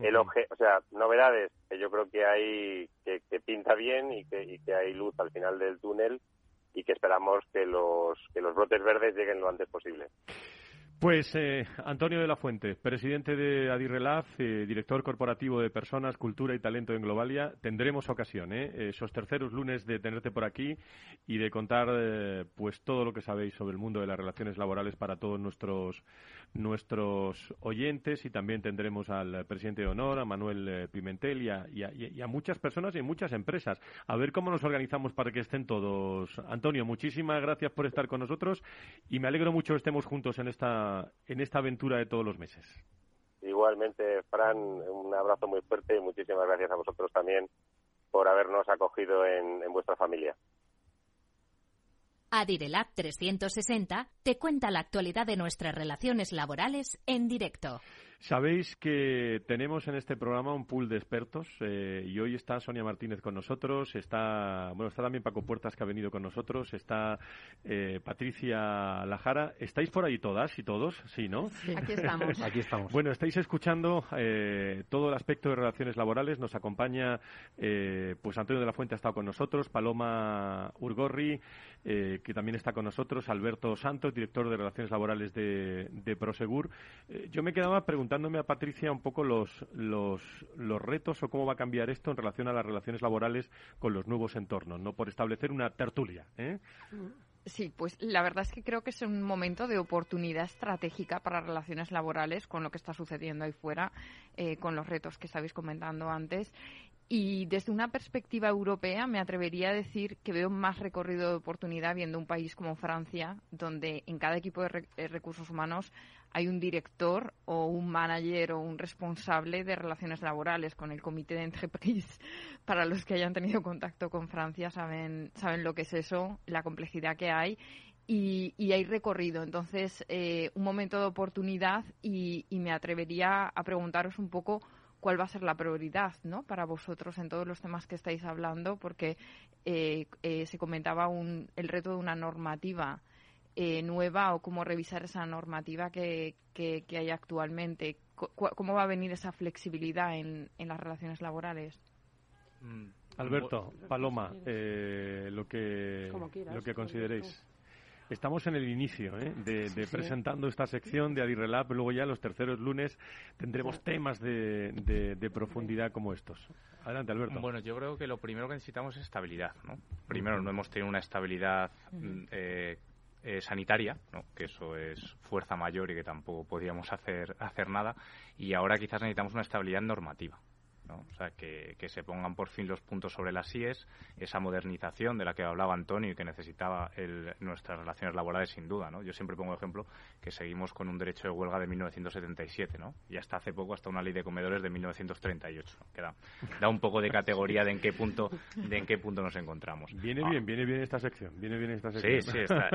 El o sea, novedades que yo creo que hay que, que pinta bien y que, y que hay luz al final del túnel y que esperamos que los que los brotes verdes lleguen lo antes posible. Pues eh, Antonio de la Fuente, presidente de Adirrelaz, eh, director corporativo de Personas, Cultura y Talento en Globalia. Tendremos ocasión, ¿eh? esos terceros lunes, de tenerte por aquí y de contar eh, pues todo lo que sabéis sobre el mundo de las relaciones laborales para todos nuestros nuestros oyentes y también tendremos al presidente de honor, a Manuel Pimentel y a, y a muchas personas y muchas empresas. A ver cómo nos organizamos para que estén todos. Antonio, muchísimas gracias por estar con nosotros y me alegro mucho que estemos juntos en esta en esta aventura de todos los meses. Igualmente, Fran, un abrazo muy fuerte y muchísimas gracias a vosotros también por habernos acogido en, en vuestra familia. Adirelab 360 te cuenta la actualidad de nuestras relaciones laborales en directo. Sabéis que tenemos en este programa un pool de expertos eh, y hoy está Sonia Martínez con nosotros, está bueno está también Paco Puertas que ha venido con nosotros, está eh, Patricia Lajara. ¿Estáis por ahí todas y todos? Sí, ¿no? Aquí estamos. Aquí estamos. Bueno, estáis escuchando eh, todo el aspecto de relaciones laborales. Nos acompaña pues Antonio de la Fuente ha estado con nosotros, Paloma Urgorri que también está con nosotros, Alberto Santos, director de relaciones laborales de, de Prosegur. yo me quedaba preguntando preguntándome a Patricia un poco los, los, los retos o cómo va a cambiar esto en relación a las relaciones laborales con los nuevos entornos, ¿no? Por establecer una tertulia, ¿eh? Sí, pues la verdad es que creo que es un momento de oportunidad estratégica para relaciones laborales con lo que está sucediendo ahí fuera, eh, con los retos que estabais comentando antes. Y desde una perspectiva europea me atrevería a decir que veo más recorrido de oportunidad viendo un país como Francia, donde en cada equipo de eh, recursos humanos hay un director o un manager o un responsable de relaciones laborales con el comité de entreprise. Para los que hayan tenido contacto con Francia saben, saben lo que es eso, la complejidad que hay y, hay recorrido. Entonces, eh, un momento de oportunidad y, me atrevería a preguntaros un poco cuál va a ser la prioridad ¿no? para vosotros en todos los temas que estáis hablando, porque eh, eh, se comentaba un, el reto de una normativa eh, nueva o cómo revisar esa normativa que, que, hay actualmente. ¿Cómo va a venir esa flexibilidad en, en las relaciones laborales? Mm. Alberto, Paloma, eh, lo que, lo que consideréis. Estamos en el inicio ¿eh? de, presentando esta sección de Adirrelab. Luego ya los terceros lunes tendremos temas de, de, profundidad como estos. Adelante, Alberto. Bueno, yo creo que lo primero que necesitamos es estabilidad. ¿no? Primero, no hemos tenido una estabilidad eh, eh, sanitaria, ¿no? que eso es fuerza mayor y que tampoco podíamos hacer, hacer nada, y ahora quizás necesitamos una estabilidad normativa. O sea, que, se pongan por fin los puntos sobre las IES, esa modernización de la que hablaba Antonio y que necesitaba nuestras relaciones laborales sin duda, ¿no? Yo siempre pongo ejemplo que seguimos con un derecho de huelga de 1977, ¿no? Y hasta hace poco hasta una ley de comedores de 1938, que da, un poco de categoría de en qué punto de en qué punto nos encontramos. Viene ah. bien, viene bien esta sección, viene bien esta sección. Sí, sí, está,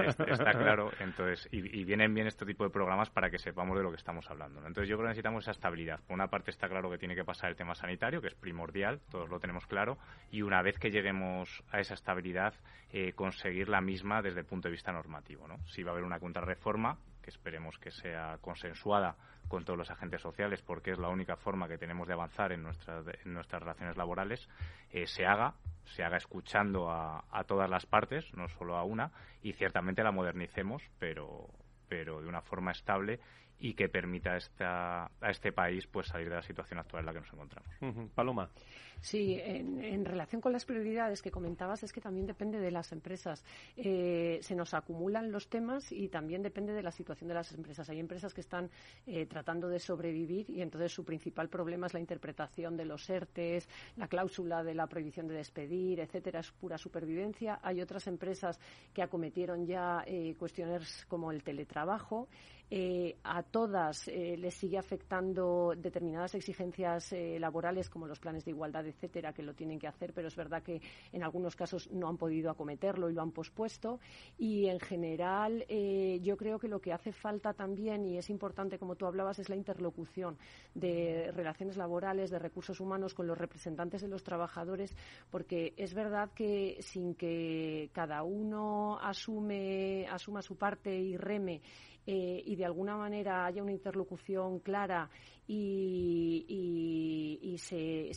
claro. Entonces, y, vienen bien este tipo de programas para que sepamos de lo que estamos hablando. Entonces, yo creo que necesitamos esa estabilidad. Por una parte está claro que tiene que pasar el tema sanitario que es primordial, todos lo tenemos claro, y una vez que lleguemos a esa estabilidad, eh, conseguir la misma desde el punto de vista normativo. ¿no? Si va a haber una contrarreforma, que esperemos que sea consensuada con todos los agentes sociales, porque es la única forma que tenemos de avanzar en nuestras, en nuestras relaciones laborales, eh, se haga, se haga escuchando a, a, todas las partes, no solo a una, y ciertamente la modernicemos, pero, pero de una forma estable y que permita esta, a este país pues salir de la situación actual en la que nos encontramos. Paloma. Sí, en, relación con las prioridades que comentabas, es que también depende de las empresas. Eh, se nos acumulan los temas y también depende de la situación de las empresas. Hay empresas que están eh, tratando de sobrevivir y entonces su principal problema es la interpretación de los ERTES, la cláusula de la prohibición de despedir, etcétera, es pura supervivencia. Hay otras empresas que acometieron ya eh, cuestiones como el teletrabajo eh, a todas eh, les sigue afectando determinadas exigencias laborales como los planes de igualdad, etcétera, que lo tienen que hacer, pero es verdad que en algunos casos no han podido acometerlo y lo han pospuesto. Y en general, yo creo que lo que hace falta también, y es importante, como tú hablabas, es la interlocución de relaciones laborales, de recursos humanos con los representantes de los trabajadores, porque es verdad que sin que cada uno asume, asuma su parte y reme eh, y de alguna manera haya una interlocución clara y, se,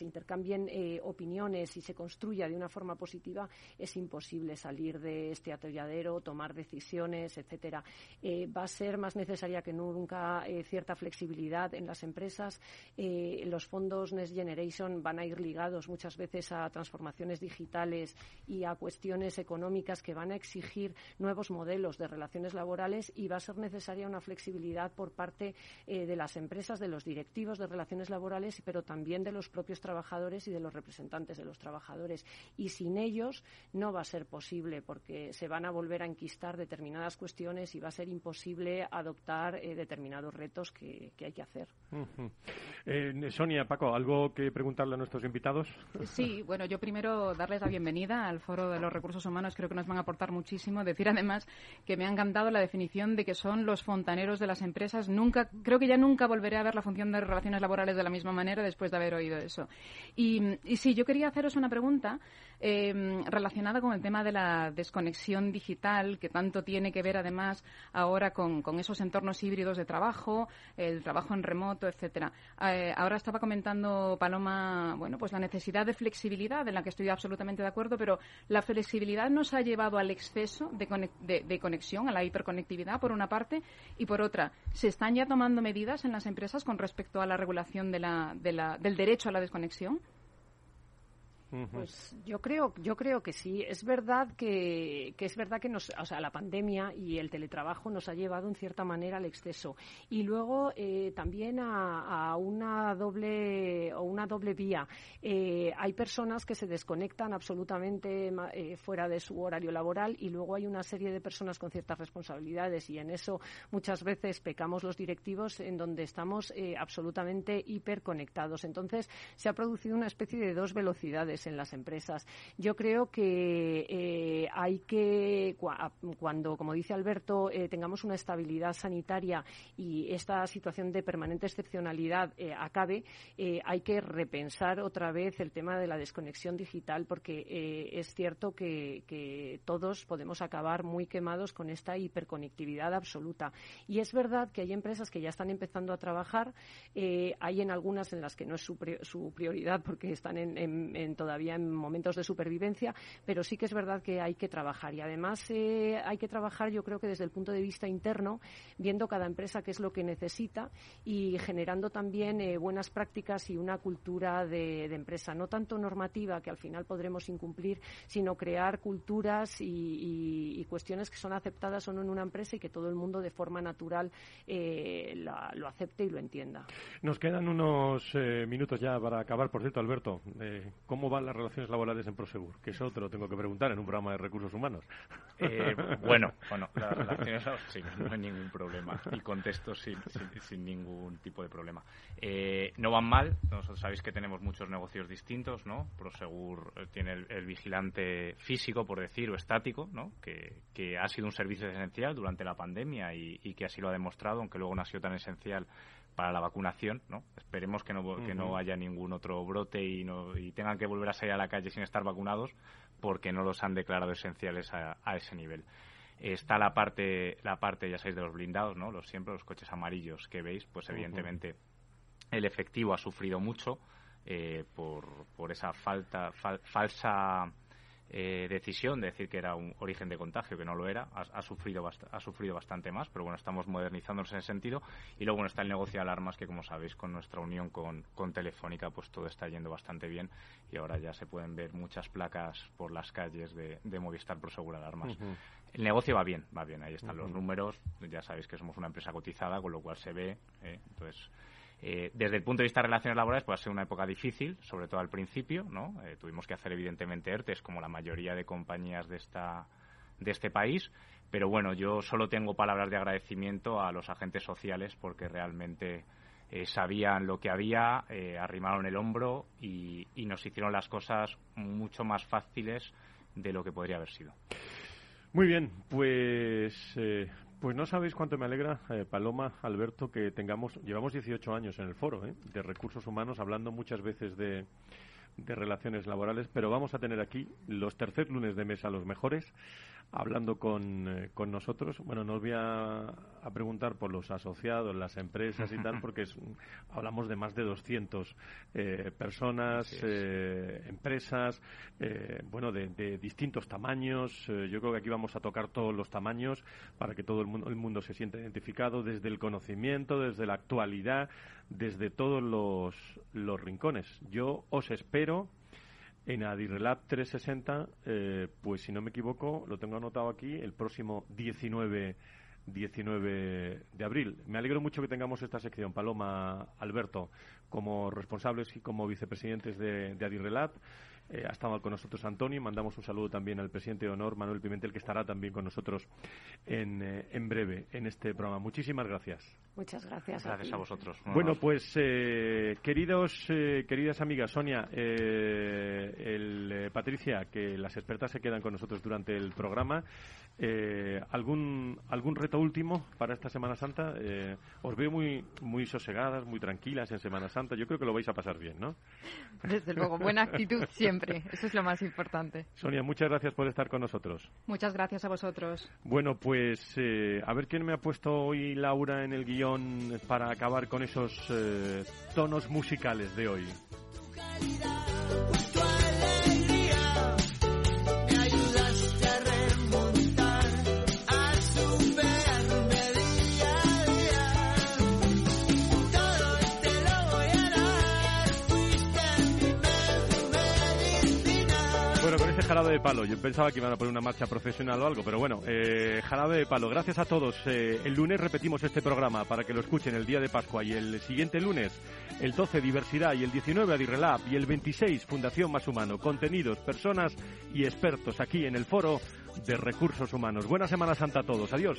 intercambien eh, opiniones y se construya de una forma positiva, es imposible salir de este atolladero, tomar decisiones, etcétera. Eh, va a ser más necesaria que nunca cierta flexibilidad en las empresas. los fondos Next Generation van a ir ligados muchas veces a transformaciones digitales y a cuestiones económicas que van a exigir nuevos modelos de relaciones laborales va a ser necesaria una flexibilidad por parte de las empresas de los directivos de relaciones laborales, pero también de los propios trabajadores y de los representantes de los trabajadores. Y sin ellos no va a ser posible, porque se van a volver a enquistar determinadas cuestiones y va a ser imposible adoptar eh, determinados retos que, hay que hacer. Eh, Sonia, Paco, ¿algo que preguntarle a nuestros invitados? Sí, bueno, yo primero darles la bienvenida al Foro de los Recursos Humanos. Creo que nos van a aportar muchísimo. Decir además que me ha encantado la definición de que son los fontaneros de las empresas. Nunca, creo que ya nunca volveré a ver la función de relaciones laborales de la misma manera después de haber oído eso. Y, sí, yo quería haceros una pregunta em, relacionada con el tema de la desconexión digital, que tanto tiene que ver además ahora con, esos entornos híbridos de trabajo, el trabajo en remoto, etcétera. Eh, ahora estaba comentando Paloma, bueno, pues la necesidad de flexibilidad, en la que estoy absolutamente de acuerdo, pero la flexibilidad nos ha llevado al exceso de conexión, a la hiperconectividad, por una parte, y por otra, se están ya tomando medidas en las empresas con respecto a la regulación de la, de la, del derecho a la desconexión? Pues yo creo, yo creo que sí. Es verdad que, que, es verdad que nos, o sea, la pandemia y el teletrabajo nos ha llevado en cierta manera al exceso y luego eh, también a, una doble o una doble vía. Eh, hay personas que se desconectan absolutamente eh, fuera de su horario laboral y luego hay una serie de personas con ciertas responsabilidades y en eso muchas veces pecamos los directivos en donde estamos absolutamente hiperconectados. Entonces se ha producido una especie de dos velocidades en las empresas. Yo creo que eh, hay que, cuando, como dice Alberto, eh, tengamos una estabilidad sanitaria y esta situación de permanente excepcionalidad eh, acabe, hay que repensar otra vez el tema de la desconexión digital porque es cierto que, todos podemos acabar muy quemados con esta hiperconectividad absoluta. Y es verdad que hay empresas que ya están empezando a trabajar, hay en algunas en las que no es su, su prioridad porque están en todavía en momentos de supervivencia, pero sí que es verdad que hay que trabajar. Y además eh, hay que trabajar, yo creo que desde el punto de vista interno, viendo cada empresa qué es lo que necesita y generando también eh, buenas prácticas y una cultura de, empresa, no tanto normativa, que al final podremos incumplir, sino crear culturas y, cuestiones que son aceptadas o no en una empresa y que todo el mundo de forma natural eh, lo acepte y lo entienda. Nos quedan unos minutos ya para acabar. Por cierto, Alberto, ¿cómo las relaciones laborales en Prosegur? Que eso te lo tengo que preguntar en un programa de recursos humanos. Eh, bueno, bueno, las relaciones sí, no hay ningún problema. Y contesto sin, sin, ningún tipo de problema. Eh, no van mal. Nosotros sabéis que tenemos muchos negocios distintos, ¿no? Prosegur eh, tiene el, vigilante físico, por decir, o estático, ¿no? Que, que, ha sido un servicio esencial durante la pandemia y, y que así lo ha demostrado, aunque luego no ha sido tan esencial para la vacunación, ¿no? Esperemos que no, que no haya ningún otro brote y, no, y tengan que volver a salir a la calle sin estar vacunados porque no los han declarado esenciales a, ese nivel. Está la parte, la parte, ya sabéis, de los blindados, ¿no? Los siempre los coches amarillos que veis, pues evidentemente el efectivo ha sufrido mucho eh, por, por esa falta, falsa eh, decisión de decir que era un origen de contagio, que no lo era, ha, sufrido ha sufrido bastante más, pero bueno, estamos modernizándonos en ese sentido. Y luego bueno, está el negocio de alarmas, que como sabéis, con nuestra unión con, con Telefónica, pues todo está yendo bastante bien y ahora ya se pueden ver muchas placas por las calles de, de Movistar Prosegur Alarmas. El negocio va bien, va bien, ahí están los números, ya sabéis que somos una empresa cotizada, con lo cual se ve, ¿eh? entonces eh, desde el punto de vista de relaciones laborales, pues ha sido una época difícil, sobre todo al principio, ¿no? Eh, tuvimos que hacer, evidentemente, ERTES, como la mayoría de compañías de esta de este país. Pero bueno, yo solo tengo palabras de agradecimiento a los agentes sociales porque realmente eh, sabían lo que había, arrimaron el hombro y, nos hicieron las cosas mucho más fáciles de lo que podría haber sido. Muy bien, pues pues no sabéis cuánto me alegra, Paloma, Alberto, que tengamos, llevamos 18 años en el foro de recursos humanos, hablando muchas veces de, de relaciones laborales, pero vamos a tener aquí los tercer lunes de mesa los mejores hablando con, eh, con nosotros. Bueno, no os voy a, preguntar por los asociados, las empresas y tal, porque hablamos de más de 200 eh, personas, eh, empresas, bueno, de, distintos tamaños. yo creo que aquí vamos a tocar todos los tamaños para que todo el mundo, el mundo se sienta identificado desde el conocimiento, desde la actualidad, desde todos los, los rincones. Yo os espero en Adirrelab 360, eh, pues si no me equivoco, lo tengo anotado aquí, el próximo 19, 19 de abril. Me alegro mucho que tengamos esta sección, Paloma, Alberto, como responsables y como vicepresidentes de, de Adirrelab. Eh, ha estado con nosotros Antonio. Mandamos un saludo también al presidente de honor, Manuel Pimentel, que estará también con nosotros en, eh, en breve en este programa. Muchísimas gracias. Muchas gracias. Gracias a, vosotros. Bueno, pues eh, queridos, queridas amigas, Sonia, el, Patricia, que las expertas se quedan con nosotros durante el programa. ¿Algún, ¿Algún reto último para esta Semana Santa? os veo muy, muy sosegadas, muy tranquilas en Semana Santa. Yo creo que lo vais a pasar bien, ¿no? Desde luego, buena actitud siempre. Eso es lo más importante. Sonia, muchas gracias por estar con nosotros. Muchas gracias a vosotros. Bueno, pues eh, a ver quién me ha puesto hoy Laura en el guion para acabar con esos eh, tonos musicales de hoy. Jarabe de palo. Yo pensaba que iban a poner una marcha profesional o algo, pero bueno, eh, jarabe de palo. Gracias a todos. Eh, el lunes repetimos este programa para que lo escuchen el día de Pascua y el siguiente lunes, el 12, Diversidad y el 19, Adirrelab y el 26, Fundación Más Humano. Contenidos, personas y expertos aquí en el Foro de Recursos Humanos. Buena Semana Santa a todos. Adiós.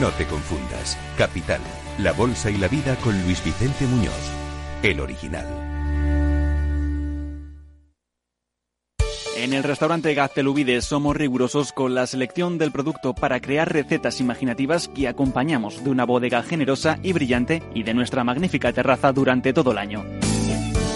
No te confundas. Capital, la bolsa y la vida con Luis Vicente Muñoz, el original. En el restaurante Gaztelubide somos rigurosos con la selección del producto para crear recetas imaginativas que acompañamos de una bodega generosa y brillante y de nuestra magnífica terraza durante todo el año.